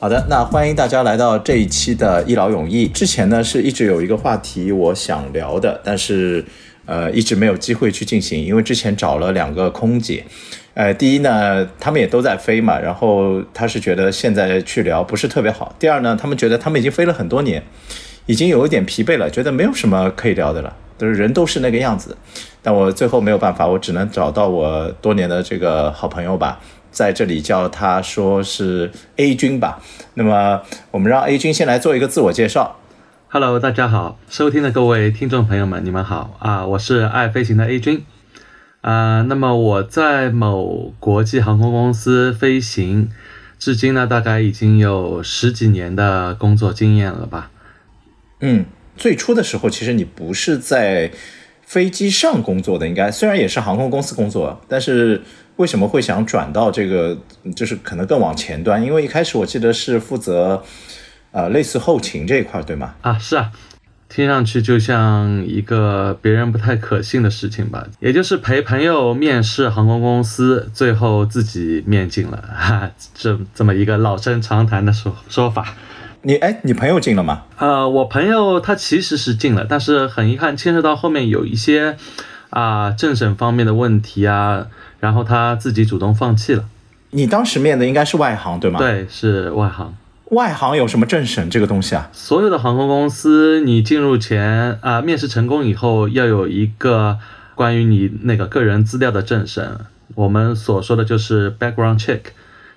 好的，那欢迎大家来到这一期的一劳永逸。之前呢是一直有一个话题我想聊的，但是呃一直没有机会去进行，因为之前找了两个空姐，呃第一呢他们也都在飞嘛，然后他是觉得现在去聊不是特别好。第二呢他们觉得他们已经飞了很多年，已经有一点疲惫了，觉得没有什么可以聊的了，都是人都是那个样子。但我最后没有办法，我只能找到我多年的这个好朋友吧。在这里叫他说是 A 君吧。那么我们让 A 君先来做一个自我介绍。Hello，大家好，收听的各位听众朋友们，你们好啊！我是爱飞行的 A 君啊。那么我在某国际航空公司飞行，至今呢大概已经有十几年的工作经验了吧。嗯，最初的时候其实你不是在飞机上工作的，应该虽然也是航空公司工作，但是为什么会想转到这个，就是可能更往前端？因为一开始我记得是负责呃类似后勤这一块，对吗？啊，是啊，听上去就像一个别人不太可信的事情吧，也就是陪朋友面试航空公司，最后自己面进了，哈，这这么一个老生常谈的说说法。你哎，你朋友进了吗？呃，我朋友他其实是进了，但是很遗憾，牵涉到后面有一些啊、政审方面的问题啊，然后他自己主动放弃了。你当时面的应该是外行，对吗？，对，是外行。外行有什么政审这个东西啊？所有的航空公司，你进入前啊、面试成功以后，要有一个关于你那个个人资料的政审，我们所说的就是 background check，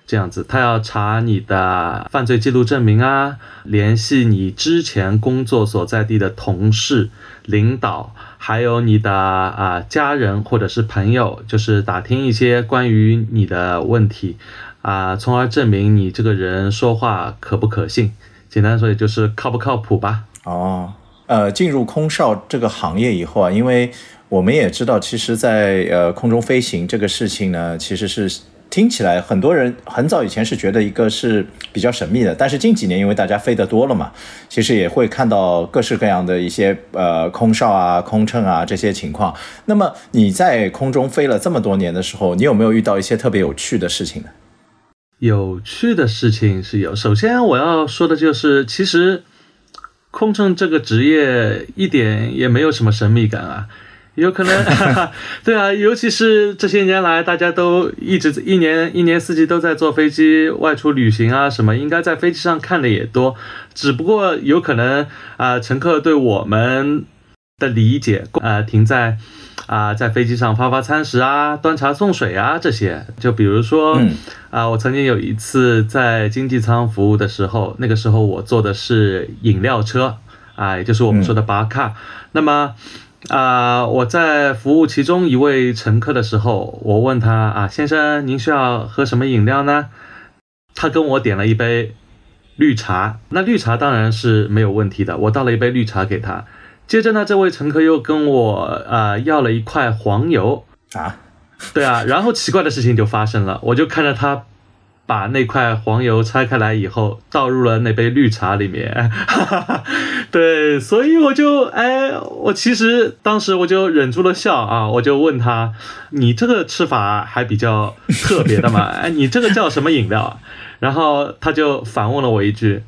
这样子，他要查你的犯罪记录证明啊，联系你之前工作所在地的同事、领导，还有你的啊、家人或者是朋友，就是打听一些关于你的问题啊、从而证明你这个人说话可不可信。简单说，也就是靠不靠谱吧。哦，呃，进入空少这个行业以后啊，因为我们也知道，其实在，呃空中飞行这个事情呢，其实是听起来很多人很早以前是觉得一个是比较神秘的，但是近几年因为大家飞得多了嘛，其实也会看到各式各样的一些呃空少啊、空乘啊这些情况。那么你在空中飞了这么多年的时候，你有没有遇到一些特别有趣的事情呢？有趣的事情是有，首先我要说的就是，其实空乘这个职业一点也没有什么神秘感啊。有可能，对啊，尤其是这些年来，大家都一直一年一年四季都在坐飞机外出旅行啊，什么应该在飞机上看的也多，只不过有可能啊、乘客对我们的理解，呃，停在啊、在飞机上发发餐食啊、端茶送水啊这些，就比如说，嗯。啊，我曾经有一次在经济舱服务的时候，那个时候我坐的是饮料车，啊，也就是我们说的巴卡。那么，啊，我在服务其中一位乘客的时候，我问他啊，先生，您需要喝什么饮料呢？他跟我点了一杯绿茶，那绿茶当然是没有问题的，我倒了一杯绿茶给他。接着呢，这位乘客又跟我呃要了一块黄油，啊，对啊，然后奇怪的事情就发生了，我就看着他把那块黄油拆开来以后，倒入了那杯绿茶里面，哈哈哈。对，所以我就哎，我其实当时我就忍住了笑啊，我就问他，你这个吃法还比较特别的嘛？哎，你这个叫什么饮料啊？然后他就反问了我一句，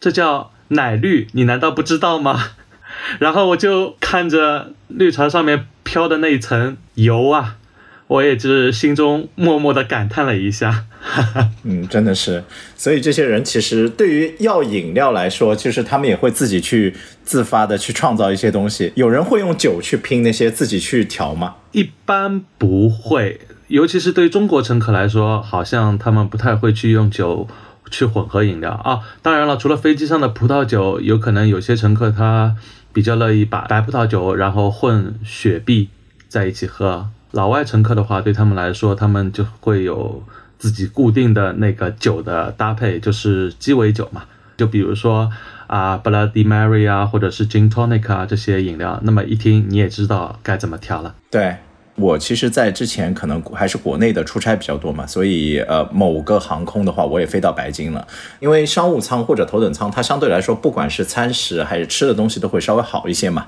这叫奶绿，你难道不知道吗？然后我就看着绿茶上面飘的那一层油啊，我也是心中默默的感叹了一下。嗯，真的是，所以这些人其实对于要饮料来说，就是他们也会自己去自发的去创造一些东西。有人会用酒去拼那些自己去调吗？一般不会，尤其是对中国乘客来说，好像他们不太会去用酒去混合饮料啊。当然了，除了飞机上的葡萄酒，有可能有些乘客他比较乐意把白葡萄酒然后混雪碧在一起喝。老外乘客的话，对他们来说，他们就会有自己固定的那个酒的搭配，就是鸡尾酒嘛。就比如说啊，Bloody Mary 啊，或者是 Gin Tonic 啊这些饮料，那么一听你也知道该怎么调了。对我其实，在之前可能还是国内的出差比较多嘛，所以呃，某个航空的话，我也飞到白金了。因为商务舱或者头等舱，它相对来说，不管是餐食还是吃的东西，都会稍微好一些嘛。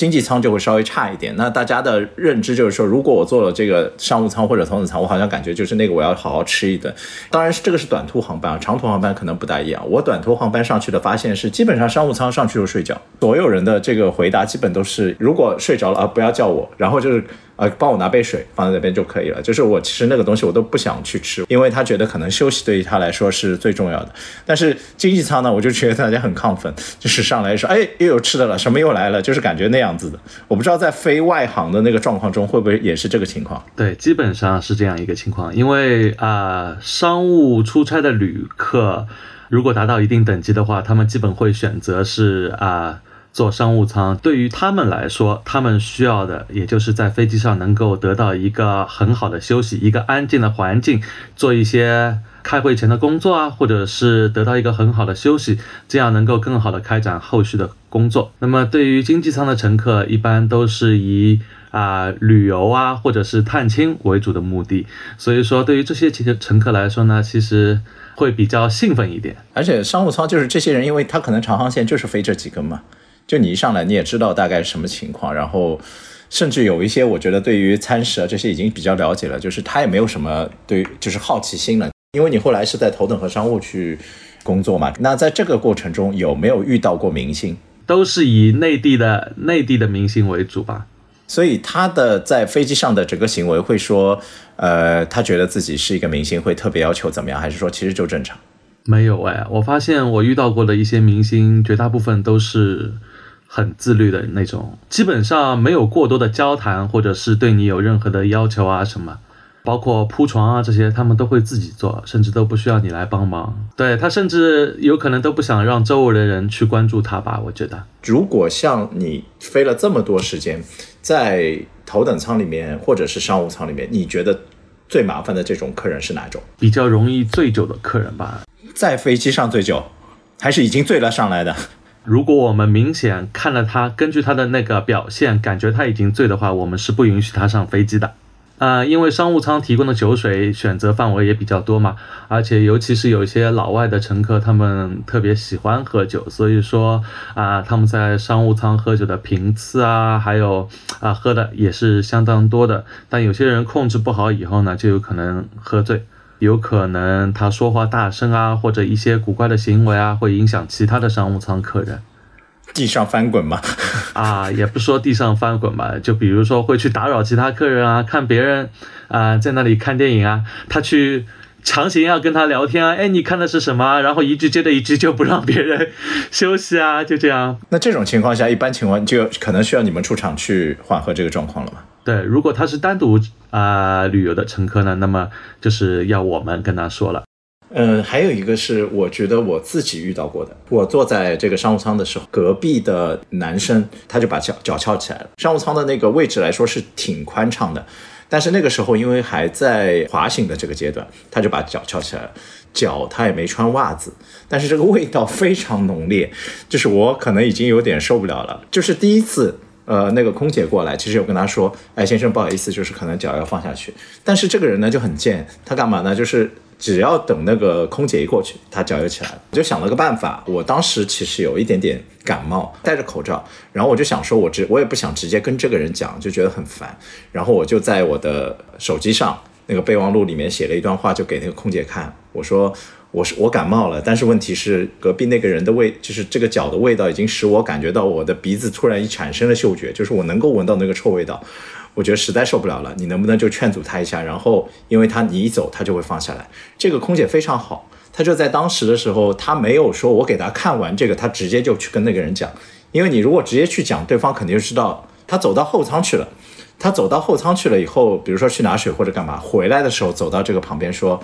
经济舱就会稍微差一点。那大家的认知就是说，如果我坐了这个商务舱或者头等舱，我好像感觉就是那个我要好好吃一顿。当然是这个是短途航班啊，长途航班可能不大一样。我短途航班上去的发现是，基本上商务舱上去就睡觉，所有人的这个回答基本都是，如果睡着了啊，不要叫我，然后就是。呃，帮我拿杯水放在那边就可以了。就是我其实那个东西我都不想去吃，因为他觉得可能休息对于他来说是最重要的。但是经济舱呢，我就觉得大家很亢奋，就是上来说，哎，又有吃的了，什么又来了，就是感觉那样子的。我不知道在非外行的那个状况中会不会也是这个情况？对，基本上是这样一个情况。因为啊，商务出差的旅客如果达到一定等级的话，他们基本会选择是啊。坐商务舱对于他们来说，他们需要的也就是在飞机上能够得到一个很好的休息，一个安静的环境，做一些开会前的工作啊，或者是得到一个很好的休息，这样能够更好的开展后续的工作。那么对于经济舱的乘客，一般都是以啊旅游啊或者是探亲为主的目的，所以说对于这些乘乘客来说呢，其实会比较兴奋一点。而且商务舱就是这些人，因为他可能长航线就是飞这几根嘛。就你一上来你也知道大概什么情况，然后甚至有一些我觉得对于餐食啊这些已经比较了解了，就是他也没有什么对就是好奇心了，因为你后来是在头等和商务去工作嘛。那在这个过程中有没有遇到过明星？都是以内地的内地的明星为主吧。所以他的在飞机上的整个行为会说，呃，他觉得自己是一个明星，会特别要求怎么样，还是说其实就正常？没有哎，我发现我遇到过的一些明星，绝大部分都是。很自律的那种，基本上没有过多的交谈，或者是对你有任何的要求啊什么，包括铺床啊这些，他们都会自己做，甚至都不需要你来帮忙。对他，甚至有可能都不想让周围的人去关注他吧？我觉得，如果像你飞了这么多时间，在头等舱里面或者是商务舱里面，你觉得最麻烦的这种客人是哪种？比较容易醉酒的客人吧？在飞机上醉酒，还是已经醉了上来的？如果我们明显看了他，根据他的那个表现，感觉他已经醉的话，我们是不允许他上飞机的。啊，因为商务舱提供的酒水选择范围也比较多嘛，而且尤其是有一些老外的乘客，他们特别喜欢喝酒，所以说啊，他们在商务舱喝酒的频次啊，还有啊喝的也是相当多的。但有些人控制不好以后呢，就有可能喝醉。有可能他说话大声啊，或者一些古怪的行为啊，会影响其他的商务舱客人。地上翻滚吗？啊，也不说地上翻滚吧，就比如说会去打扰其他客人啊，看别人啊在那里看电影啊，他去强行要跟他聊天啊，哎，你看的是什么？然后一句接着一句就不让别人休息啊，就这样。那这种情况下，一般情况就可能需要你们出场去缓和这个状况了吗？对，如果他是单独啊旅游的乘客呢，那么就是要我们跟他说了。嗯，还有一个是我觉得我自己遇到过的，我坐在这个商务舱的时候，隔壁的男生他就把脚脚翘起来了。商务舱的那个位置来说是挺宽敞的，但是那个时候因为还在滑行的这个阶段，他就把脚翘起来了，脚他也没穿袜子，但是这个味道非常浓烈，就是我可能已经有点受不了了，就是第一次。呃，那个空姐过来，其实有跟他说，哎，先生，不好意思，就是可能脚要放下去。但是这个人呢就很贱，他干嘛呢？就是只要等那个空姐一过去，他脚就起来了。我就想了个办法，我当时其实有一点点感冒，戴着口罩，然后我就想说，我直我也不想直接跟这个人讲，就觉得很烦。然后我就在我的手机上那个备忘录里面写了一段话，就给那个空姐看，我说。我是我感冒了，但是问题是隔壁那个人的味，就是这个脚的味道已经使我感觉到我的鼻子突然一产生了嗅觉，就是我能够闻到那个臭味道，我觉得实在受不了了。你能不能就劝阻他一下？然后因为他你一走他就会放下来。这个空姐非常好，她就在当时的时候，她没有说我给她看完这个，她直接就去跟那个人讲，因为你如果直接去讲，对方肯定就知道他走到后舱去了。他走到后舱去了以后，比如说去拿水或者干嘛，回来的时候走到这个旁边说。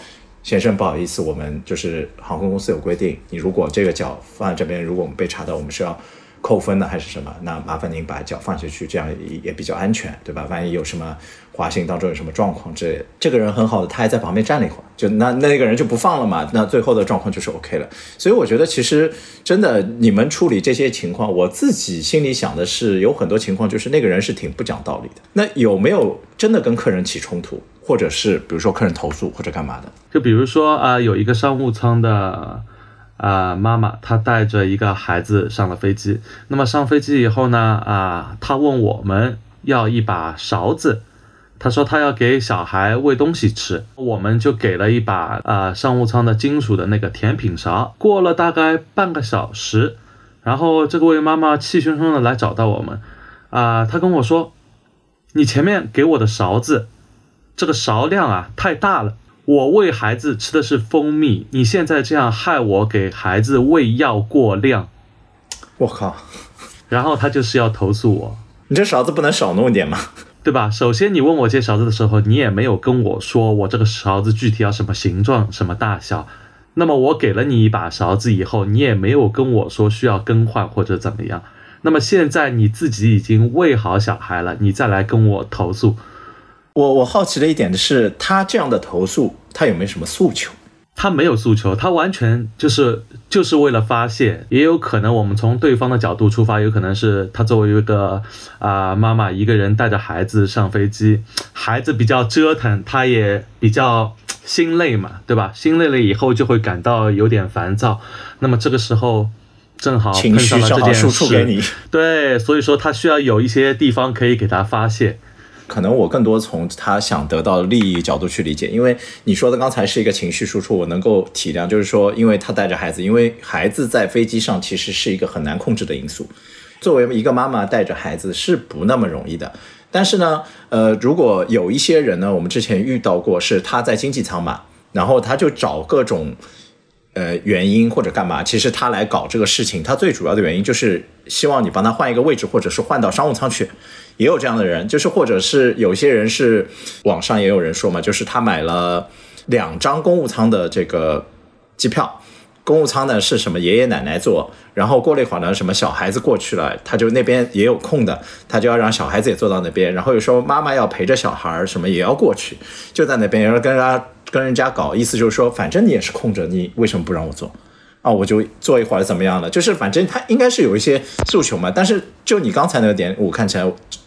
先生，不好意思，我们就是航空公司有规定，你如果这个脚放在这边，如果我们被查到，我们是要扣分的还是什么？那麻烦您把脚放下去，这样也也比较安全，对吧？万一有什么滑行当中有什么状况之类的，这个人很好的，他还在旁边站了一会儿，就那那个人就不放了嘛，那最后的状况就是 OK 了。所以我觉得其实真的，你们处理这些情况，我自己心里想的是，有很多情况就是那个人是挺不讲道理的。那有没有真的跟客人起冲突？或者是比如说客人投诉或者干嘛的，就比如说啊，有一个商务舱的啊，妈妈她带着一个孩子上了飞机。那么上飞机以后呢，啊，她问我们要一把勺子，她说他要给小孩喂东西吃，我们就给了一把啊商务舱的金属的那个甜品勺。过了大概半个小时，然后这位妈妈气汹汹的来找到我们，啊，她跟我说，你前面给我的勺子，这个勺量啊太大了。我喂孩子吃的是蜂蜜，你现在这样害我给孩子喂药过量，我靠！然后他就是要投诉我，你这勺子不能少弄点吗？对吧？首先你问我借勺子的时候，你也没有跟我说我这个勺子具体要什么形状、什么大小。那么我给了你一把勺子以后，你也没有跟我说需要更换或者怎么样。那么现在你自己已经喂好小孩了，你再来跟我投诉。我我好奇的一点是，他这样的投诉，他有没有什么诉求？他没有诉求，他完全就是就是为了发泄。也有可能我们从对方的角度出发，有可能是他作为一个啊妈妈，一个人带着孩子上飞机，孩子比较折腾，他也比较心累嘛，对吧？心累了以后就会感到有点烦躁。那么这个时候正好碰上了这件事，对，所以说他需要有一些地方可以给他发泄。可能我更多从他想得到利益角度去理解，因为你说的刚才是一个情绪输出，我能够体谅。就是说，因为他带着孩子，因为孩子在飞机上其实是一个很难控制的因素。作为一个妈妈带着孩子是不那么容易的。但是呢，呃，如果有一些人呢，我们之前遇到过，是他在经济舱嘛，然后他就找各种。呃，原因或者干嘛？其实他来搞这个事情，他最主要的原因就是希望你帮他换一个位置，或者是换到商务舱去。也有这样的人，就是或者是有些人是网上也有人说嘛，就是他买了两张公务舱的这个机票，公务舱呢是什么爷爷奶奶坐，然后过了一会儿呢，什么小孩子过去了，他就那边也有空的，他就要让小孩子也坐到那边，然后有时候妈妈要陪着小孩什么也要过去，就在那边，然后跟人家。跟人家搞，意思就是说，反正你也是空着，你为什么不让我坐？啊，我就坐一会儿怎么样了？就是反正他应该是有一些诉求嘛。但是就你刚才那个点，我看起来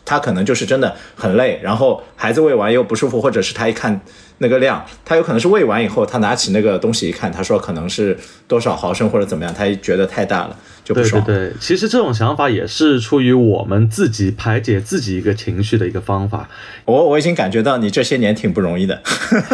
他可能就是真的很累，然后孩子喂完又不舒服，或者是他一看。那个量，他有可能是喂完以后，他拿起那个东西一看，他说可能是多少毫升或者怎么样，他觉得太大了就不爽。对对对，其实这种想法也是出于我们自己排解自己一个情绪的一个方法。我我已经感觉到你这些年挺不容易的。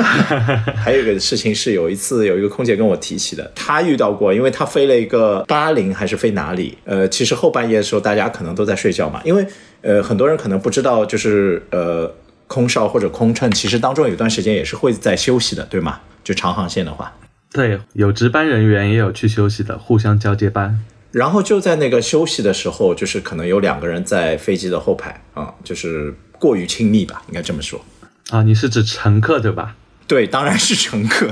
还有一个事情是，有一次有一个空姐跟我提起的，她遇到过，因为她飞了一个巴林还是飞哪里？呃，其实后半夜的时候大家可能都在睡觉嘛，因为呃很多人可能不知道，就是呃。空少或者空乘，其实当中有段时间也是会在休息的，对吗？就长航线的话，对，有值班人员也有去休息的，互相交接班。然后就在那个休息的时候，就是可能有两个人在飞机的后排啊，就是过于亲密吧，应该这么说。啊，你是指乘客对吧？对，当然是乘客。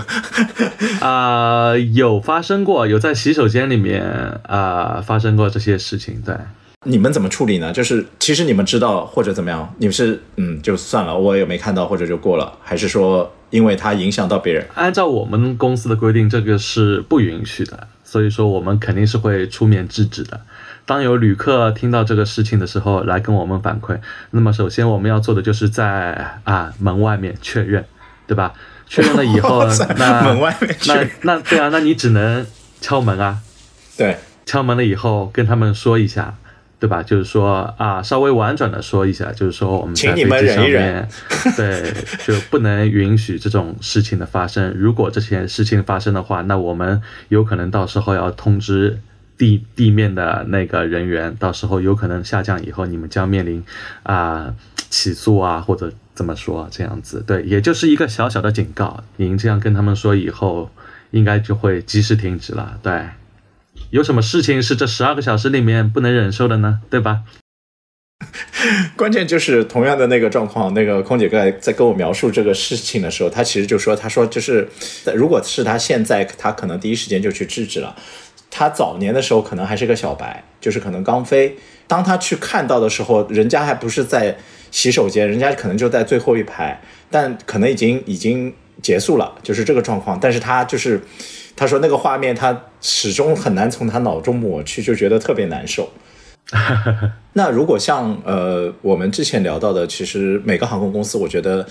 啊，有发生过，有在洗手间里面啊发生过这些事情，对。你们怎么处理呢？就是其实你们知道或者怎么样，你们是嗯就算了，我也没看到或者就过了，还是说因为它影响到别人？按照我们公司的规定，这个是不允许的，所以说我们肯定是会出面制止的。当有旅客听到这个事情的时候来跟我们反馈，那么首先我们要做的就是在啊门外面确认，对吧？确认了以后，那门外面那那对啊，那你只能敲门啊，对，敲门了以后跟他们说一下。对吧？就是说啊，稍微婉转的说一下，就是说我们在飞机上面，对，就不能允许这种事情的发生。如果这些事情发生的话，那我们有可能到时候要通知地地面的那个人员，到时候有可能下降以后，你们将面临啊起诉啊，或者怎么说这样子。对，也就是一个小小的警告。您这样跟他们说以后，应该就会及时停止了。对。有什么事情是这十二个小时里面不能忍受的呢？对吧？关键就是同样的那个状况，那个空姐在在跟我描述这个事情的时候，她其实就说：“她说就是，如果是她现在，她可能第一时间就去制止了。她早年的时候可能还是个小白，就是可能刚飞。当她去看到的时候，人家还不是在洗手间，人家可能就在最后一排，但可能已经已经结束了，就是这个状况。但是她就是。”他说：“那个画面，他始终很难从他脑中抹去，就觉得特别难受。那如果像呃我们之前聊到的，其实每个航空公司，我觉得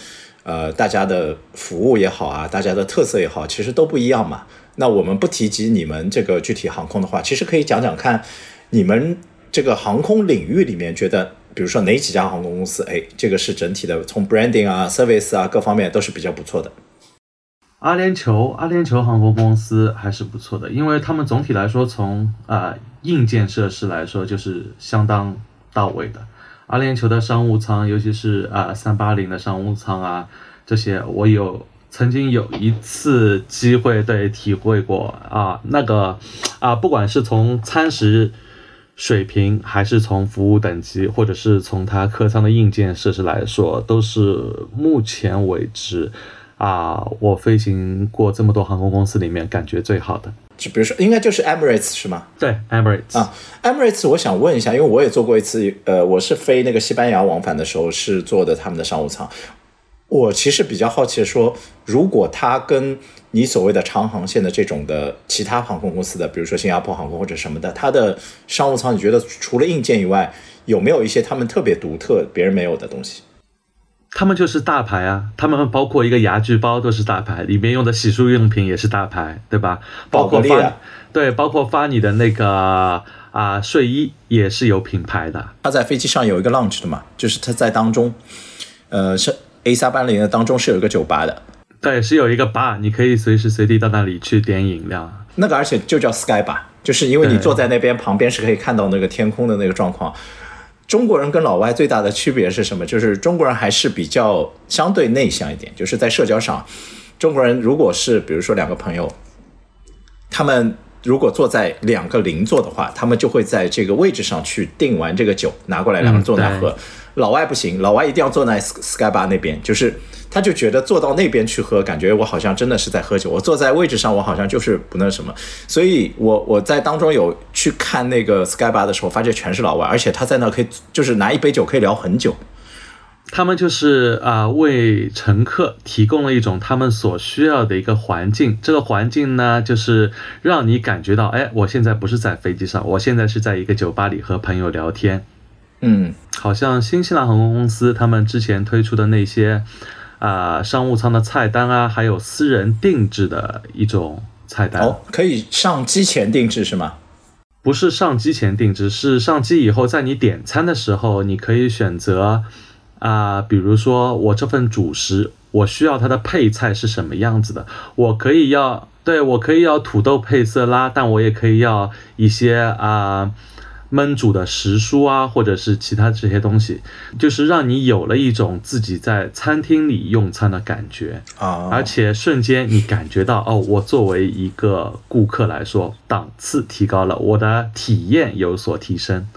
呃大家的服务也好啊，大家的特色也好，其实都不一样嘛。那我们不提及你们这个具体航空的话，其实可以讲讲看，你们这个航空领域里面觉得，比如说哪几家航空公司，哎，这个是整体的从 branding 啊、service 啊各方面都是比较不错的。阿联酋，阿联酋航空公司还是不错的，因为他们总体来说从啊硬件设施来说就是相当到位的。阿联酋的商务舱，尤其是啊三八零的商务舱啊，这些我有曾经有一次机会对体会过啊那个啊不管是从餐食水平，还是从服务等级，或者是从它客舱的硬件设施来说，都是目前为止。啊，我飞行过这么多航空公司里面，感觉最好的，就比如说，应该就是 Emirates 是吗？对，Emirates 啊，Emirates，我想问一下，因为我也做过一次，呃，我是飞那个西班牙往返的时候是坐的他们的商务舱。我其实比较好奇的说，如果它跟你所谓的长航线的这种的其他航空公司的，比如说新加坡航空或者什么的，它的商务舱，你觉得除了硬件以外，有没有一些他们特别独特、别人没有的东西？他们就是大牌啊，他们包括一个牙具包都是大牌，里面用的洗漱用品也是大牌，对吧？包括发对，包括发你的那个啊睡衣也是有品牌的。他在飞机上有一个 lounge 的嘛，就是他在当中，呃，是 A 三八零的当中是有一个酒吧的，对，是有一个 bar，你可以随时随地到那里去点饮料。那个而且就叫 Sky Bar，就是因为你坐在那边旁边是可以看到那个天空的那个状况。中国人跟老外最大的区别是什么？就是中国人还是比较相对内向一点，就是在社交上，中国人如果是比如说两个朋友，他们如果坐在两个邻座的话，他们就会在这个位置上去订完这个酒拿过来，两个人坐那喝。老外不行，老外一定要坐在 Sky Bar 那边，就是。他就觉得坐到那边去喝，感觉我好像真的是在喝酒。我坐在位置上，我好像就是不那什么。所以，我我在当中有去看那个 Sky Bar 的时候，发现全是老外，而且他在那可以就是拿一杯酒可以聊很久。他们就是啊，为乘客提供了一种他们所需要的一个环境。这个环境呢，就是让你感觉到，哎，我现在不是在飞机上，我现在是在一个酒吧里和朋友聊天。嗯，好像新西兰航空公司他们之前推出的那些。啊，商务舱的菜单啊，还有私人定制的一种菜单哦，可以上机前定制是吗？不是上机前定制，是上机以后，在你点餐的时候，你可以选择啊，比如说我这份主食，我需要它的配菜是什么样子的，我可以要，对我可以要土豆配色拉，但我也可以要一些啊。焖煮的食蔬啊，或者是其他这些东西，就是让你有了一种自己在餐厅里用餐的感觉啊，而且瞬间你感觉到哦，我作为一个顾客来说，档次提高了，我的体验有所提升。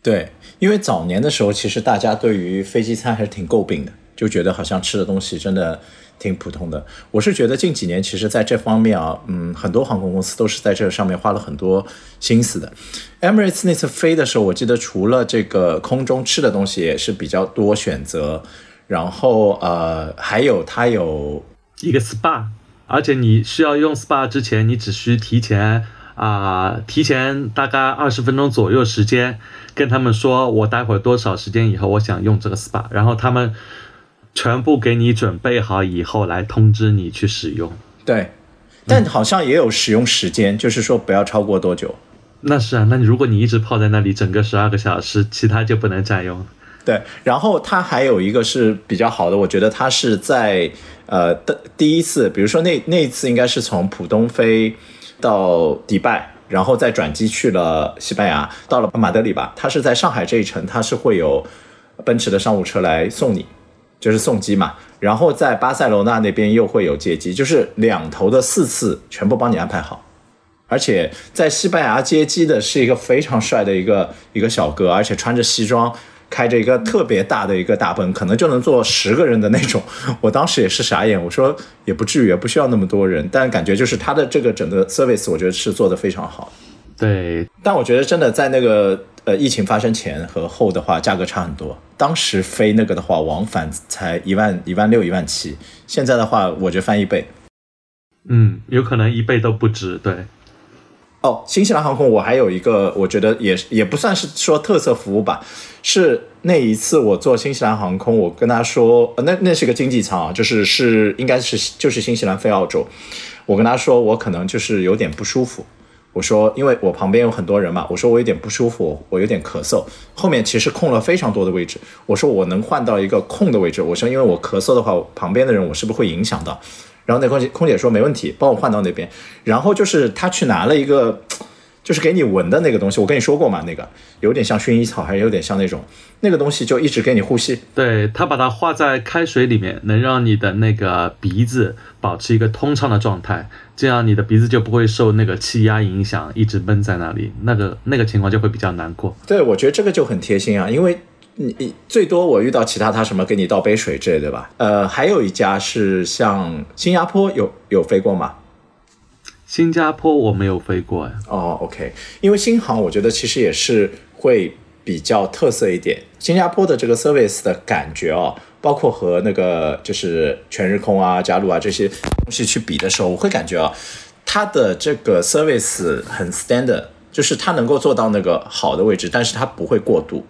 对，因为早年的时候，其实大家对于飞机餐还是挺诟病的，就觉得好像吃的东西真的。挺普通的，我是觉得近几年其实在这方面啊，嗯，很多航空公司都是在这上面花了很多心思的。Emirates 那次飞的时候，我记得除了这个空中吃的东西也是比较多选择，然后呃，还有它有一个 SPA，而且你需要用 SPA 之前，你只需提前啊，提前大概二十分钟左右时间跟他们说，我待会儿多少时间以后我想用这个 SPA，然后他们。全部给你准备好以后，来通知你去使用。对，但好像也有使用时间，就是说不要超过多久。那是啊，那如果你一直泡在那里，整个十二个小时，其他就不能占用。对，然后它还有一个是比较好的，我觉得它是在呃的第一次，比如说那那一次应该是从浦东飞到迪拜，然后再转机去了西班牙，到了马德里吧。它是在上海这一程，它是会有奔驰的商务车来送你。就是送机嘛，然后在巴塞罗那那边又会有接机，就是两头的四次全部帮你安排好，而且在西班牙接机的是一个非常帅的一个一个小哥，而且穿着西装，开着一个特别大的一个大奔，可能就能坐十个人的那种。我当时也是傻眼，我说也不至于，不需要那么多人，但感觉就是他的这个整个 service，我觉得是做的非常好。对，但我觉得真的在那个。呃，疫情发生前和后的话，价格差很多。当时飞那个的话，往返才一万一万六一万七，现在的话，我觉得翻一倍。嗯，有可能一倍都不止。对，哦，新西兰航空我还有一个，我觉得也也不算是说特色服务吧，是那一次我坐新西兰航空，我跟他说，呃那那是个经济舱啊，就是是应该是就是新西兰飞澳洲，我跟他说我可能就是有点不舒服，我说因为我旁边有很多人嘛，我说我有点不舒服，我有点咳嗽，后面其实空了非常多的位置，我说我能换到一个空的位置，我说因为我咳嗽的话，旁边的人我是不是会影响到？然后那空姐空姐说没问题，帮我换到那边。然后就是他去拿了一个，就是给你闻的那个东西，我跟你说过嘛，那个有点像薰衣草，还是有点像那种那个东西，就一直给你呼吸。对他把它化在开水里面，能让你的那个鼻子保持一个通畅的状态，这样你的鼻子就不会受那个气压影响，一直闷在那里，那个那个情况就会比较难过。对，我觉得这个就很贴心啊，因为。你你最多我遇到其他他什么给你倒杯水之类的吧？呃，还有一家是像新加坡有有飞过吗？新加坡我没有飞过哎。哦，OK，因为新航我觉得其实也是会比较特色一点。新加坡的这个 service 的感觉哦，包括和那个就是全日空啊、加入啊这些东西去比的时候，我会感觉啊，它的这个 service 很 standard，就是它能够做到那个好的位置，但是它不会过度。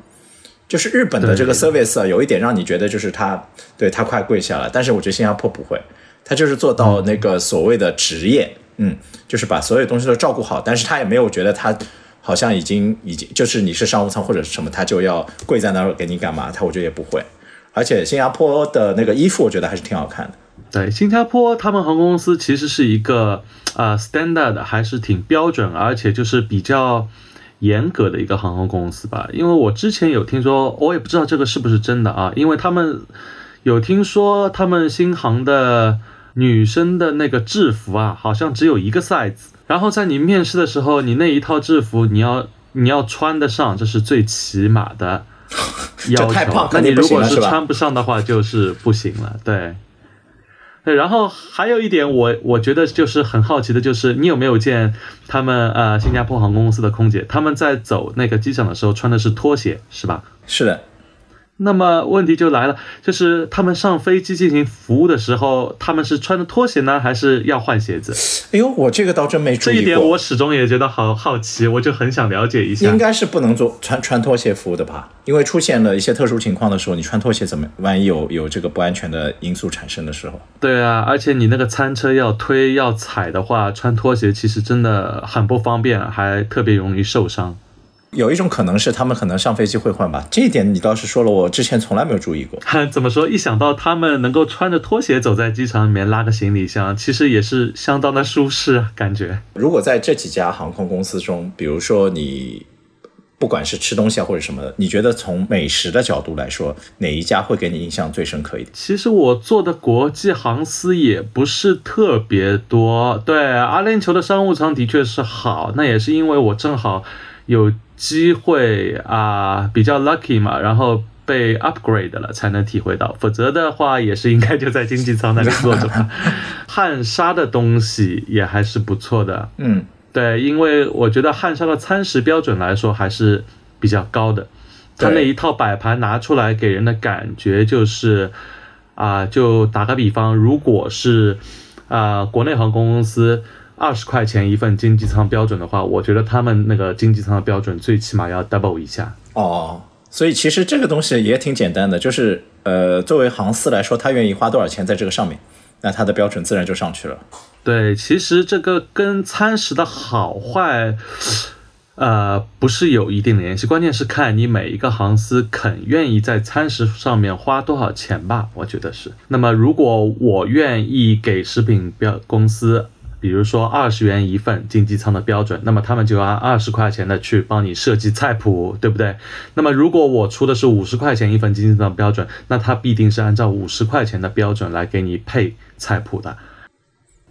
就是日本的这个 service 啊，有一点让你觉得就是它对它快跪下了，但是我觉得新加坡不会，他就是做到那个所谓的职业，嗯，就是把所有东西都照顾好，但是他也没有觉得他好像已经已经就是你是商务舱或者是什么，他就要跪在那儿给你干嘛？他我觉得也不会，而且新加坡的那个衣服我觉得还是挺好看的。对，新加坡他们航空公司其实是一个啊 standard 还是挺标准，而且就是比较。严格的一个航空公司吧，因为我之前有听说，我也不知道这个是不是真的啊，因为他们有听说他们新航的女生的那个制服啊，好像只有一个 size，然后在你面试的时候，你那一套制服你要你要穿得上，这是最起码的 要求，那你如果是穿不上的话，就是不行了，对。对，然后还有一点，我我觉得就是很好奇的，就是你有没有见他们呃新加坡航空公司的空姐，他们在走那个机场的时候穿的是拖鞋，是吧？是的。那么问题就来了，就是他们上飞机进行服务的时候，他们是穿着拖鞋呢，还是要换鞋子？哎呦，我这个倒真没注意这一点我始终也觉得好好奇，我就很想了解一下。应该是不能做穿穿拖鞋服务的吧？因为出现了一些特殊情况的时候，你穿拖鞋怎么？万一有有这个不安全的因素产生的时候。对啊，而且你那个餐车要推要踩的话，穿拖鞋其实真的很不方便，还特别容易受伤。有一种可能是他们可能上飞机会换吧，这一点你倒是说了，我之前从来没有注意过。怎么说？一想到他们能够穿着拖鞋走在机场里面拉个行李箱，其实也是相当的舒适感觉。如果在这几家航空公司中，比如说你不管是吃东西啊或者什么的，你觉得从美食的角度来说，哪一家会给你印象最深刻一点？其实我做的国际航司也不是特别多。对，阿联酋的商务舱的确是好，那也是因为我正好有。机会啊，比较 lucky 嘛，然后被 upgrade 了才能体会到，否则的话也是应该就在经济舱那里坐着。汉莎的东西也还是不错的，嗯，对，因为我觉得汉莎的餐食标准来说还是比较高的，它那一套摆盘拿出来给人的感觉就是啊，就打个比方，如果是啊国内航空公司。二十块钱一份经济舱标准的话，我觉得他们那个经济舱的标准最起码要 double 一下哦。所以其实这个东西也挺简单的，就是呃，作为航司来说，他愿意花多少钱在这个上面，那他的标准自然就上去了。对，其实这个跟餐食的好坏，呃，不是有一定的联系，关键是看你每一个航司肯愿意在餐食上面花多少钱吧，我觉得是。那么如果我愿意给食品标公司。比如说二十元一份经济舱的标准，那么他们就按二十块钱的去帮你设计菜谱，对不对？那么如果我出的是五十块钱一份经济舱标准，那他必定是按照五十块钱的标准来给你配菜谱的。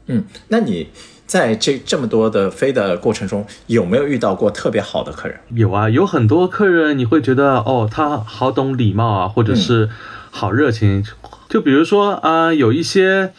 嗯，那你在这这么多的飞的过程中，有没有遇到过特别好的客人？有啊，有很多客人你会觉得哦，他好懂礼貌啊，或者是好热情。就比如说啊，有一些。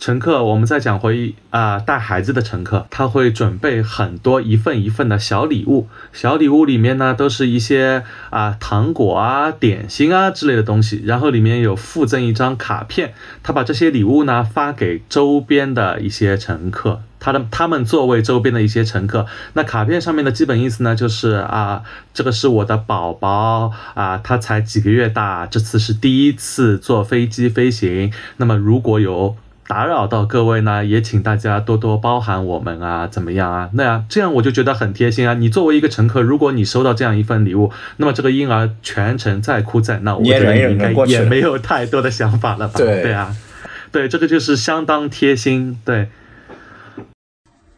乘客，我们再讲回啊，带孩子的乘客，他会准备很多一份一份的小礼物，小礼物里面呢都是一些啊糖果啊、点心啊之类的东西，然后里面有附赠一张卡片，他把这些礼物呢发给周边的一些乘客，他的他们座位周边的一些乘客，那卡片上面的基本意思呢就是啊，这个是我的宝宝啊，他才几个月大，这次是第一次坐飞机飞行，那么如果有。打扰到各位呢，也请大家多多包涵我们啊，怎么样啊？那样这样我就觉得很贴心啊。你作为一个乘客，如果你收到这样一份礼物，那么这个婴儿全程再哭再闹，我觉得应该也没有太多的想法了吧？对对啊，对，这个就是相当贴心，对，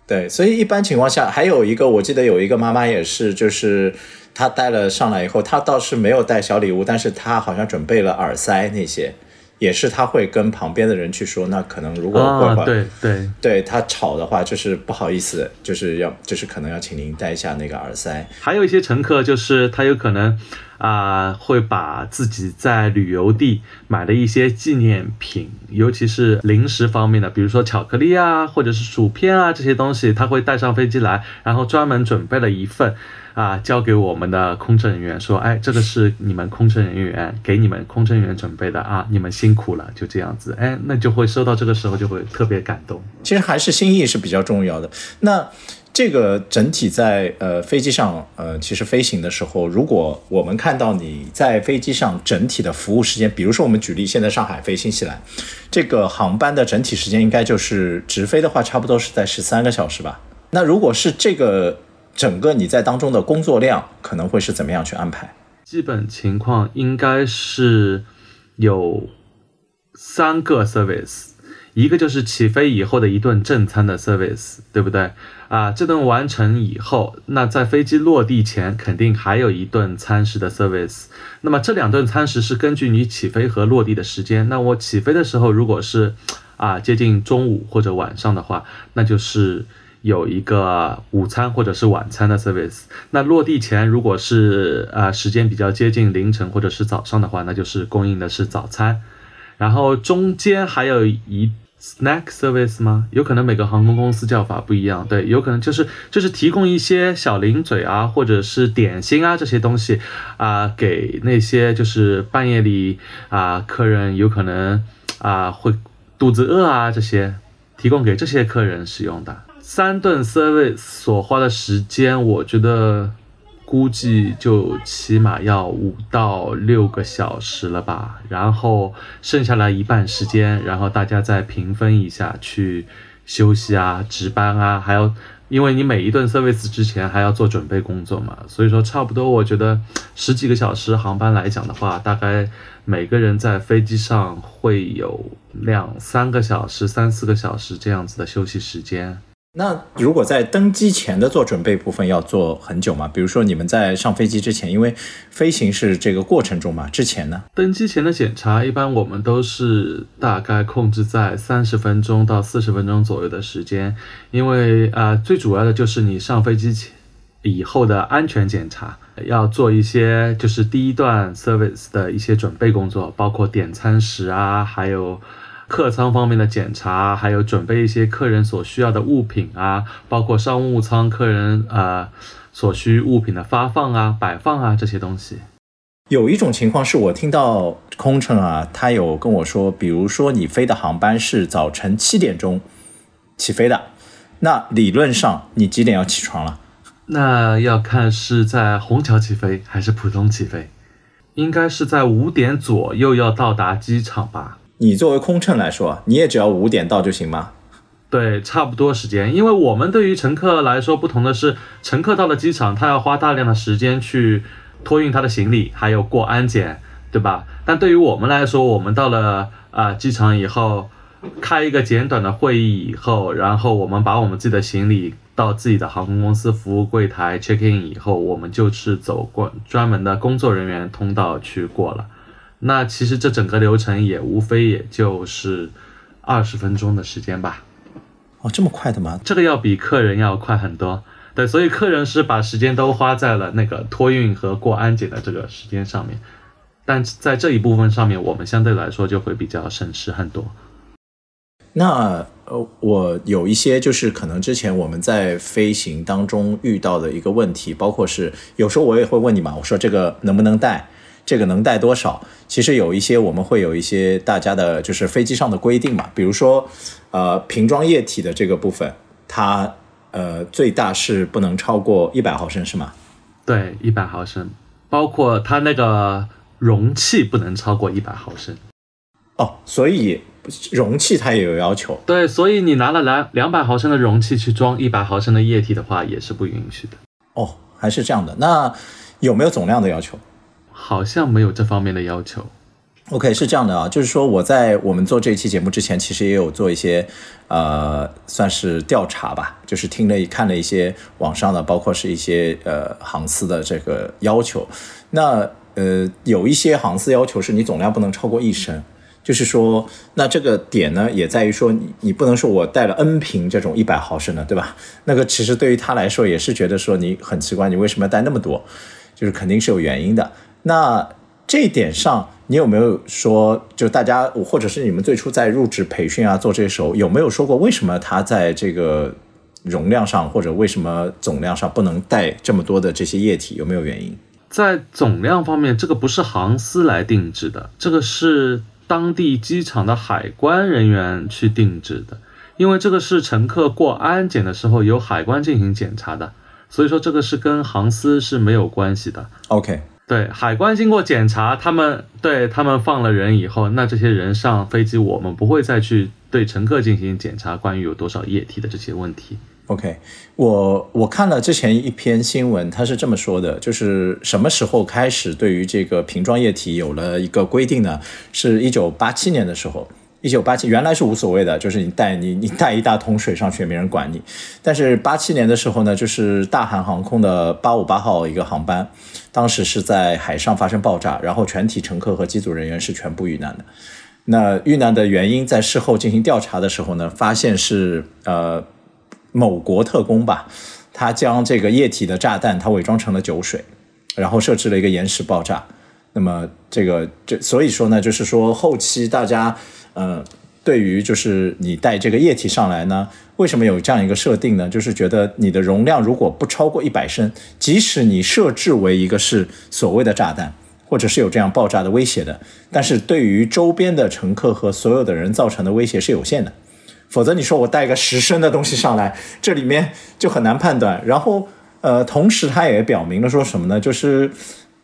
对。所以一般情况下，还有一个，我记得有一个妈妈也是，就是她带了上来以后，她倒是没有带小礼物，但是她好像准备了耳塞那些。也是他会跟旁边的人去说，那可能如果会话，对对对他吵的话，就是不好意思，就是要就是可能要请您戴一下那个耳塞。还有一些乘客就是他有可能啊会把自己在旅游地买的一些纪念品，尤其是零食方面的，比如说巧克力啊或者是薯片啊这些东西，他会带上飞机来，然后专门准备了一份。啊，交给我们的空乘人员说，哎，这个是你们空乘人员给你们空乘人员准备的啊，你们辛苦了，就这样子，哎，那就会收到这个时候就会特别感动。其实还是心意是比较重要的。那这个整体在呃飞机上呃，其实飞行的时候，如果我们看到你在飞机上整体的服务时间，比如说我们举例，现在上海飞新西兰，这个航班的整体时间应该就是直飞的话，差不多是在十三个小时吧。那如果是这个。整个你在当中的工作量可能会是怎么样去安排？基本情况应该是有三个 service，一个就是起飞以后的一顿正餐的 service，对不对？啊，这顿完成以后，那在飞机落地前肯定还有一顿餐食的 service。那么这两顿餐食是根据你起飞和落地的时间。那我起飞的时候如果是啊接近中午或者晚上的话，那就是。有一个午餐或者是晚餐的 service，那落地前如果是呃时间比较接近凌晨或者是早上的话，那就是供应的是早餐，然后中间还有一 snack service 吗？有可能每个航空公司叫法不一样，对，有可能就是就是提供一些小零嘴啊，或者是点心啊这些东西啊，给那些就是半夜里啊客人有可能啊会肚子饿啊这些，提供给这些客人使用的。三顿 service 所花的时间，我觉得估计就起码要五到六个小时了吧。然后剩下来一半时间，然后大家再平分一下去休息啊、值班啊，还要因为你每一顿 service 之前还要做准备工作嘛，所以说差不多我觉得十几个小时航班来讲的话，大概每个人在飞机上会有两三个小时、三四个小时这样子的休息时间。那如果在登机前的做准备部分要做很久吗？比如说你们在上飞机之前，因为飞行是这个过程中嘛，之前呢？登机前的检查一般我们都是大概控制在三十分钟到四十分钟左右的时间，因为啊，最主要的就是你上飞机前以后的安全检查，要做一些就是第一段 service 的一些准备工作，包括点餐时啊，还有。客舱方面的检查，还有准备一些客人所需要的物品啊，包括商务舱客人呃所需物品的发放啊、摆放啊这些东西。有一种情况是我听到空乘啊，他有跟我说，比如说你飞的航班是早晨七点钟起飞的，那理论上你几点要起床了？那要看是在虹桥起飞还是浦东起飞，应该是在五点左右要到达机场吧。你作为空乘来说，你也只要五点到就行吗？对，差不多时间。因为我们对于乘客来说，不同的是，乘客到了机场，他要花大量的时间去托运他的行李，还有过安检，对吧？但对于我们来说，我们到了啊机场以后，开一个简短的会议以后，然后我们把我们自己的行李到自己的航空公司服务柜台 check in 以后，我们就是走过专门的工作人员通道去过了。那其实这整个流程也无非也就是二十分钟的时间吧。哦，这么快的吗？这个要比客人要快很多。对，所以客人是把时间都花在了那个托运和过安检的这个时间上面，但在这一部分上面，我们相对来说就会比较省时很多。那呃，我有一些就是可能之前我们在飞行当中遇到的一个问题，包括是有时候我也会问你嘛，我说这个能不能带，这个能带多少？其实有一些我们会有一些大家的就是飞机上的规定嘛，比如说呃瓶装液体的这个部分，它呃最大是不能超过一百毫升是吗？对，一百毫升，包括它那个容器不能超过一百毫升。哦，所以容器它也有要求。对，所以你拿了两两百毫升的容器去装一百毫升的液体的话，也是不允许的。哦，还是这样的。那有没有总量的要求好像没有这方面的要求。？OK，是这样的啊，就是说我在我们做这期节目之前，其实也有做一些呃，算是调查吧，就是听了看了一些网上的，包括是一些呃航司的这个要求。那呃，有一些航司要求是你总量不能超过一升。就是说，那这个点呢，也在于说你你不能说我带了 N 瓶这种一百毫升的，对吧？那个其实对于他来说也是觉得说你很奇怪，你为什么要带那么多？就是肯定是有原因的。那这一点上，你有没有说，就大家或者是你们最初在入职培训啊做这些时候，有没有说过为什么他在这个容量上或者为什么总量上不能带这么多的这些液体？有没有原因？在总量方面，这个不是航司来定制的，这个是当地机场的海关人员去定制的，因为这个是乘客过安检的时候由海关进行检查的，所以说这个是跟航司是没有关系的。OK，对，海关经过检查，他们对他们放了人以后，那这些人上飞机，我们不会再去对乘客进行检查关于有多少液体的这些问题。OK，我我看了之前一篇新闻，他是这么说的，就是什么时候开始对于这个瓶装液体有了一个规定呢？是一九八七年的时候。一九八七原来是无所谓的，就是你带你你带一大桶水上去也没人管你。但是八七年的时候呢，就是大韩航空的八五八号一个航班，当时是在海上发生爆炸，然后全体乘客和机组人员是全部遇难的。那遇难的原因在事后进行调查的时候呢，发现是呃某国特工吧，他将这个液体的炸弹他伪装成了酒水，然后设置了一个延时爆炸。那么这个这所以说呢，就是说后期大家呃对于就是你带这个液体上来呢，为什么有这样一个设定呢？就是觉得你的容量如果不超过一百升，即使你设置为一个是所谓的炸弹。或者是有这样爆炸的威胁的，但是对于周边的乘客和所有的人造成的威胁是有限的，否则你说我带个十升的东西上来，这里面就很难判断。然后，呃，同时它也表明了说什么呢？就是，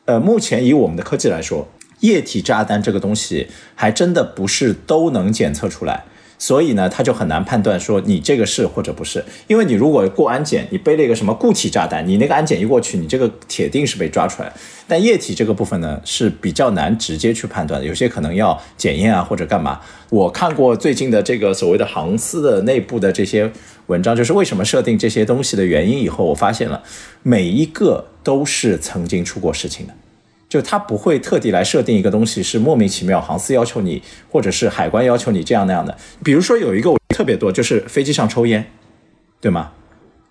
呃，目前以我们的科技来说，液体炸弹这个东西还真的不是都能检测出来。所以呢，他就很难判断说你这个是或者不是，因为你如果过安检，你背了一个什么固体炸弹，你那个安检一过去，你这个铁定是被抓出来。但液体这个部分呢是比较难直接去判断的，有些可能要检验啊或者干嘛。我看过最近的这个所谓的航司的内部的这些文章，就是为什么设定这些东西的原因以后，我发现了每一个都是曾经出过事情的。就他不会特地来设定一个东西是莫名其妙，航司要求你，或者是海关要求你这样那样的。比如说有一个特别多，就是飞机上抽烟，对吗？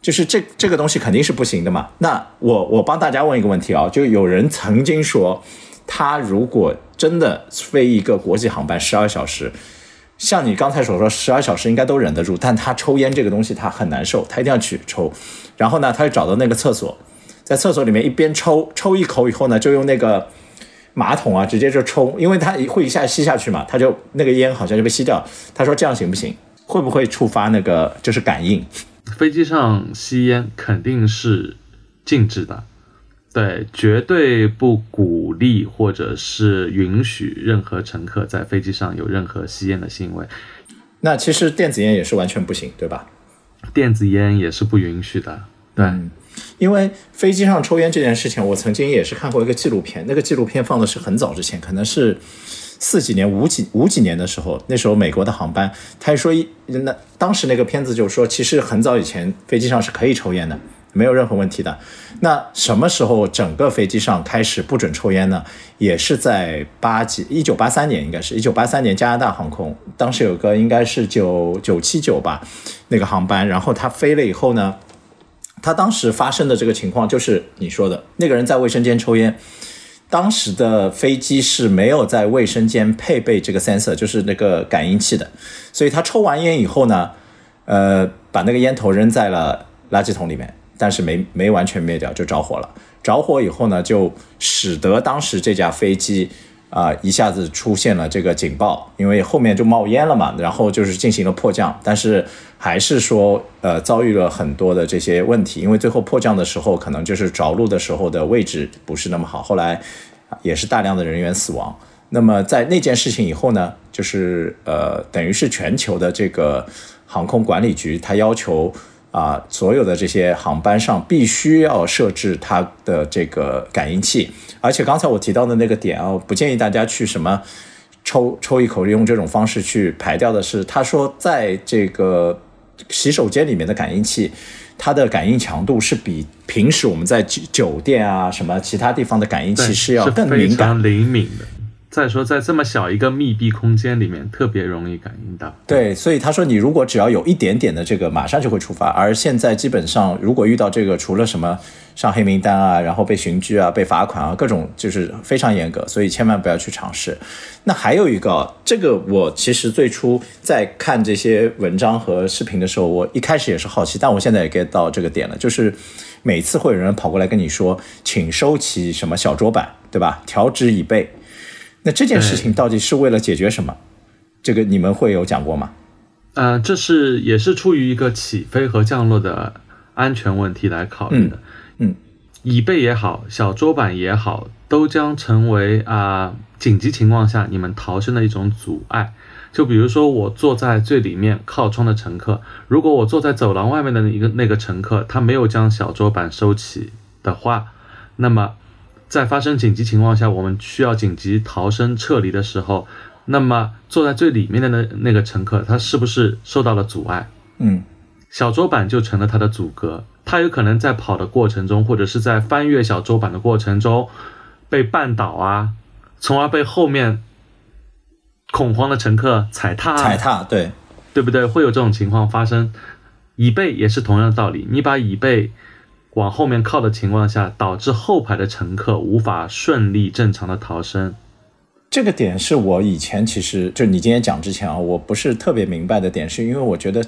就是这这个东西肯定是不行的嘛。那我我帮大家问一个问题啊，就有人曾经说，他如果真的飞一个国际航班十二小时，像你刚才所说，十二小时应该都忍得住，但他抽烟这个东西他很难受，他一定要去抽。然后呢，他就找到那个厕所。在厕所里面一边抽抽一口以后呢，就用那个马桶啊直接就抽，因为他会一下吸下去嘛，他就那个烟好像就被吸掉。他说这样行不行？会不会触发那个就是感应？飞机上吸烟肯定是禁止的，对，绝对不鼓励或者是允许任何乘客在飞机上有任何吸烟的行为。那其实电子烟也是完全不行，对吧？电子烟也是不允许的，对。嗯因为飞机上抽烟这件事情，我曾经也是看过一个纪录片，那个纪录片放的是很早之前，可能是四几年、五几五几年的时候，那时候美国的航班，他说一那当时那个片子就是说，其实很早以前飞机上是可以抽烟的，没有任何问题的。那什么时候整个飞机上开始不准抽烟呢？也是在八几一九八三年，应该是一九八三年加拿大航空，当时有个应该是九九七九吧那个航班，然后它飞了以后呢。他当时发生的这个情况就是你说的那个人在卫生间抽烟，当时的飞机是没有在卫生间配备这个 sensor，就是那个感应器的，所以他抽完烟以后呢，呃，把那个烟头扔在了垃圾桶里面，但是没没完全灭掉就着火了。着火以后呢，就使得当时这架飞机啊一下子出现了这个警报，因为后面就冒烟了嘛，然后就是进行了迫降，但是还是说呃遭遇了很多的这些问题，因为最后迫降的时候可能就是着陆的时候的位置不是那么好，后来也是大量的人员死亡。那么在那件事情以后呢，就是呃等于是全球的这个航空管理局，它要求。啊，所有的这些航班上必须要设置它的这个感应器，而且刚才我提到的那个点啊，不建议大家去什么抽抽一口用这种方式去排掉的是，他说在这个洗手间里面的感应器，它的感应强度是比平时我们在酒酒店啊什么其他地方的感应器是要更敏感、灵敏的。再说，在这么小一个密闭空间里面，特别容易感应到。对，所以他说，你如果只要有一点点的这个，马上就会触发。而现在基本上，如果遇到这个，除了什么上黑名单啊，然后被刑拘啊、被罚款啊，各种就是非常严格，所以千万不要去尝试。那还有一个，这个我其实最初在看这些文章和视频的时候，我一开始也是好奇，但我现在也 get 到这个点了，就是每次会有人跑过来跟你说，请收起什么小桌板，对吧？调直椅背。那这件事情到底是为了解决什么？这个你们会有讲过吗？呃，这是也是出于一个起飞和降落的安全问题来考虑的。嗯，椅背也好，小桌板也好，都将成为啊紧急情况下你们逃生的一种阻碍。就比如说我坐在最里面靠窗的乘客，如果我坐在走廊外面的一个那个乘客，他没有将小桌板收起的话，那么。在发生紧急情况下，我们需要紧急逃生撤离的时候，那么坐在最里面的那那个乘客，他是不是受到了阻碍？嗯，小桌板就成了他的阻隔，他有可能在跑的过程中，或者是在翻越小桌板的过程中被绊倒啊，从而被后面恐慌的乘客踩踏。踩踏，对，对不对？会有这种情况发生。椅背也是同样的道理，你把椅背。往后面靠的情况下，导致后排的乘客无法顺利正常的逃生。这个点是我以前其实就你今天讲之前啊，我不是特别明白的点，是因为我觉得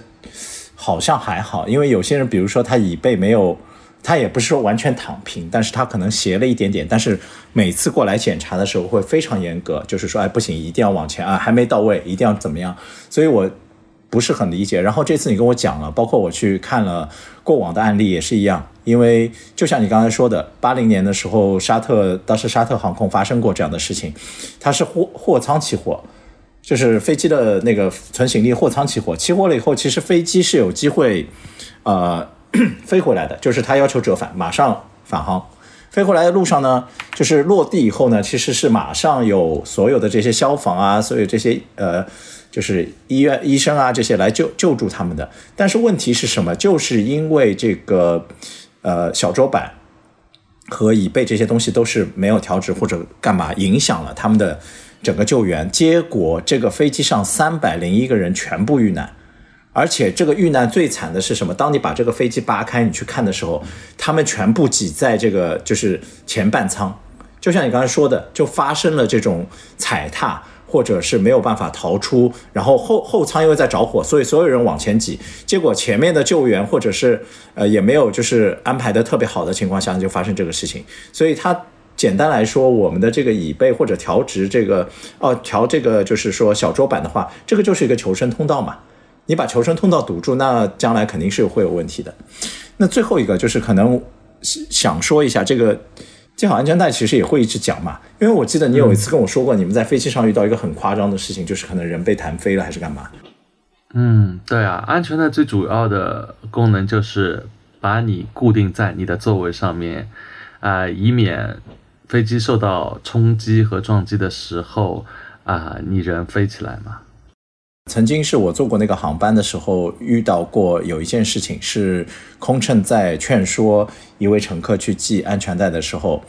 好像还好，因为有些人，比如说他椅背没有，他也不是说完全躺平，但是他可能斜了一点点，但是每次过来检查的时候会非常严格，就是说，哎，不行，一定要往前啊，还没到位，一定要怎么样，所以我。不是很理解，然后这次你跟我讲了，包括我去看了过往的案例也是一样，因为就像你刚才说的，八零年的时候，沙特当时沙特航空发生过这样的事情，它是货货舱起火，就是飞机的那个存行李货舱起火，起火了以后，其实飞机是有机会，呃，飞回来的，就是他要求折返，马上返航，飞回来的路上呢，就是落地以后呢，其实是马上有所有的这些消防啊，所有这些呃。就是医院医生啊这些来救救助他们的，但是问题是什么？就是因为这个呃小桌板和椅背这些东西都是没有调直或者干嘛，影响了他们的整个救援。结果这个飞机上三百零一个人全部遇难，而且这个遇难最惨的是什么？当你把这个飞机扒开你去看的时候，他们全部挤在这个就是前半舱，就像你刚才说的，就发生了这种踩踏。或者是没有办法逃出，然后后后舱因为在着火，所以所有人往前挤，结果前面的救援或者是呃也没有就是安排的特别好的情况下就发生这个事情。所以它简单来说，我们的这个椅背或者调直这个哦调这个就是说小桌板的话，这个就是一个求生通道嘛。你把求生通道堵住，那将来肯定是会有问题的。那最后一个就是可能想说一下这个。系好安全带其实也会一直讲嘛，因为我记得你有一次跟我说过，你们在飞机上遇到一个很夸张的事情，就是可能人被弹飞了还是干嘛？嗯，对啊，安全带最主要的功能就是把你固定在你的座位上面，啊，以免飞机受到冲击和撞击的时候啊，你人飞起来嘛。曾经是我坐过那个航班的时候，遇到过有一件事情，是空乘在劝说一位乘客去系安全带的时候，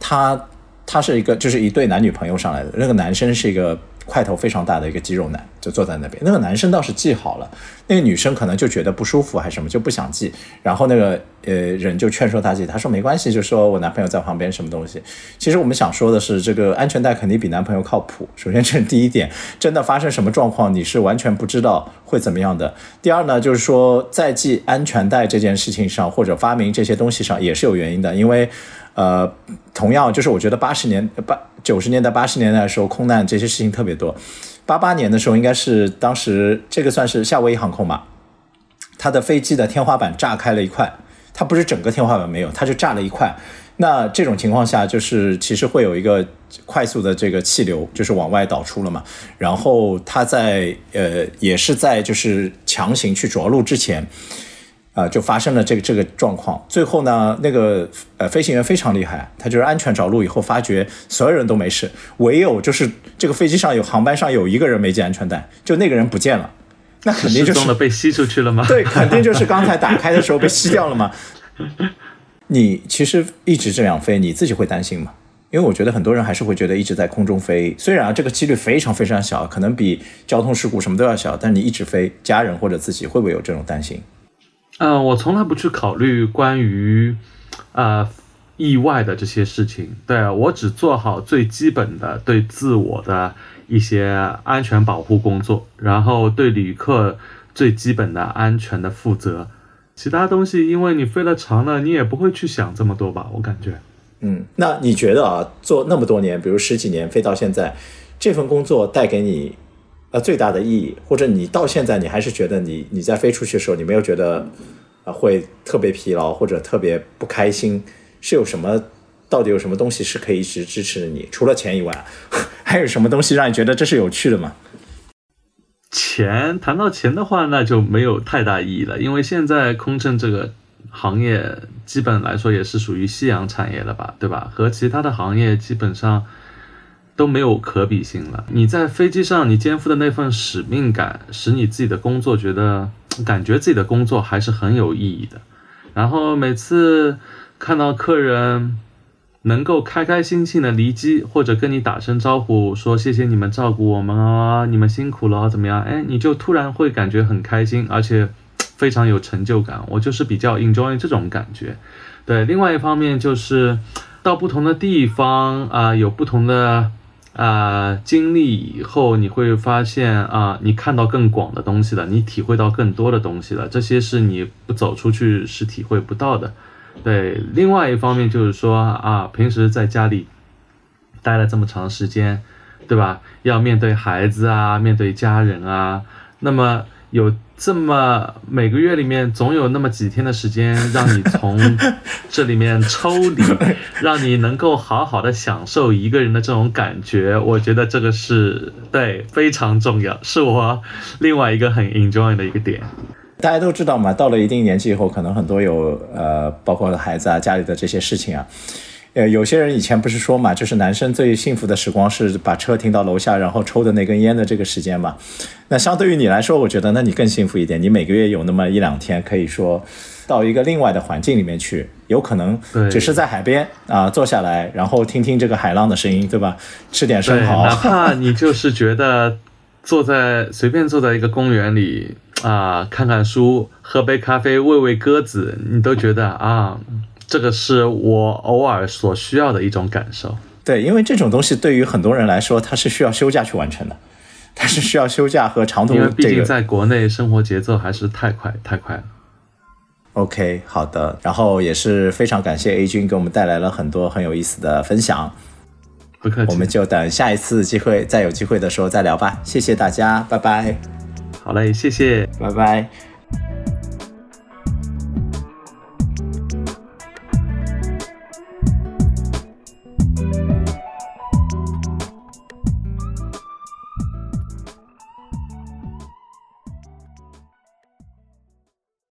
他他是一个就是一对男女朋友上来的，那个男生是一个块头非常大的一个肌肉男，就坐在那边。那个男生倒是系好了，那个女生可能就觉得不舒服还是什么，就不想系。然后那个呃人就劝说她系，她说没关系，就说我男朋友在旁边，什么东西。其实我们想说的是，这个安全带肯定比男朋友靠谱。首先这是第一点，真的发生什么状况，你是完全不知道会怎么样的。第二呢，就是说在系安全带这件事情上，或者发明这些东西上也是有原因的，因为。呃，同样就是我觉得八十年八九十年代八十年代的时候，空难这些事情特别多。八八年的时候，应该是当时这个算是夏威夷航空吧，它的飞机的天花板炸开了一块，它不是整个天花板没有，它就炸了一块。那这种情况下，就是其实会有一个快速的这个气流，就是往外导出了嘛。然后它在呃，也是在就是强行去着陆之前。啊，就发生了这个这个状况。最后呢，那个呃飞行员非常厉害，他就是安全着陆以后，发觉所有人都没事，唯有就是这个飞机上有航班上有一个人没系安全带，就那个人不见了。那肯定就是被吸出去了吗？对，肯定就是刚才打开的时候被吸掉了嘛。你其实一直这样飞，你自己会担心吗？因为我觉得很多人还是会觉得一直在空中飞，虽然啊这个几率非常非常小，可能比交通事故什么都要小，但你一直飞，家人或者自己会不会有这种担心？嗯，我从来不去考虑关于，呃，意外的这些事情。对我只做好最基本的对自我的一些安全保护工作，然后对旅客最基本的安全的负责。其他东西，因为你飞了长了，你也不会去想这么多吧？我感觉。嗯，那你觉得啊，做那么多年，比如十几年飞到现在，这份工作带给你？呃，最大的意义，或者你到现在你还是觉得你你在飞出去的时候，你没有觉得啊会特别疲劳或者特别不开心，是有什么？到底有什么东西是可以一直支持你？除了钱以外，还有什么东西让你觉得这是有趣的吗？钱，谈到钱的话，那就没有太大意义了，因为现在空乘这个行业基本来说也是属于夕阳产业了吧，对吧？和其他的行业基本上。都没有可比性了。你在飞机上，你肩负的那份使命感，使你自己的工作觉得，感觉自己的工作还是很有意义的。然后每次看到客人能够开开心心的离机，或者跟你打声招呼，说谢谢你们照顾我们啊，你们辛苦了，怎么样？哎，你就突然会感觉很开心，而且非常有成就感。我就是比较 enjoy 这种感觉。对，另外一方面就是到不同的地方啊，有不同的。啊，经历以后你会发现啊，你看到更广的东西了，你体会到更多的东西了，这些是你不走出去是体会不到的。对，另外一方面就是说啊，平时在家里待了这么长时间，对吧？要面对孩子啊，面对家人啊，那么。有这么每个月里面总有那么几天的时间，让你从 这里面抽离，让你能够好好的享受一个人的这种感觉。我觉得这个是对非常重要，是我另外一个很 enjoy 的一个点。大家都知道嘛，到了一定年纪以后，可能很多有呃，包括孩子啊、家里的这些事情啊。呃，有些人以前不是说嘛，就是男生最幸福的时光是把车停到楼下，然后抽的那根烟的这个时间嘛。那相对于你来说，我觉得那你更幸福一点，你每个月有那么一两天可以说到一个另外的环境里面去，有可能只是在海边啊坐下来，然后听听这个海浪的声音，对吧？吃点生蚝，哪怕你就是觉得坐在随便坐在一个公园里啊，看看书，喝杯咖啡，喂喂鸽子，你都觉得啊。这个是我偶尔所需要的一种感受。对，因为这种东西对于很多人来说，它是需要休假去完成的，它是需要休假和长途。因为毕竟在国内生活节奏还是太快太快了。OK，好的，然后也是非常感谢 A 君给我们带来了很多很有意思的分享。不客气，我们就等下一次机会，再有机会的时候再聊吧。谢谢大家，拜拜。好嘞，谢谢，拜拜。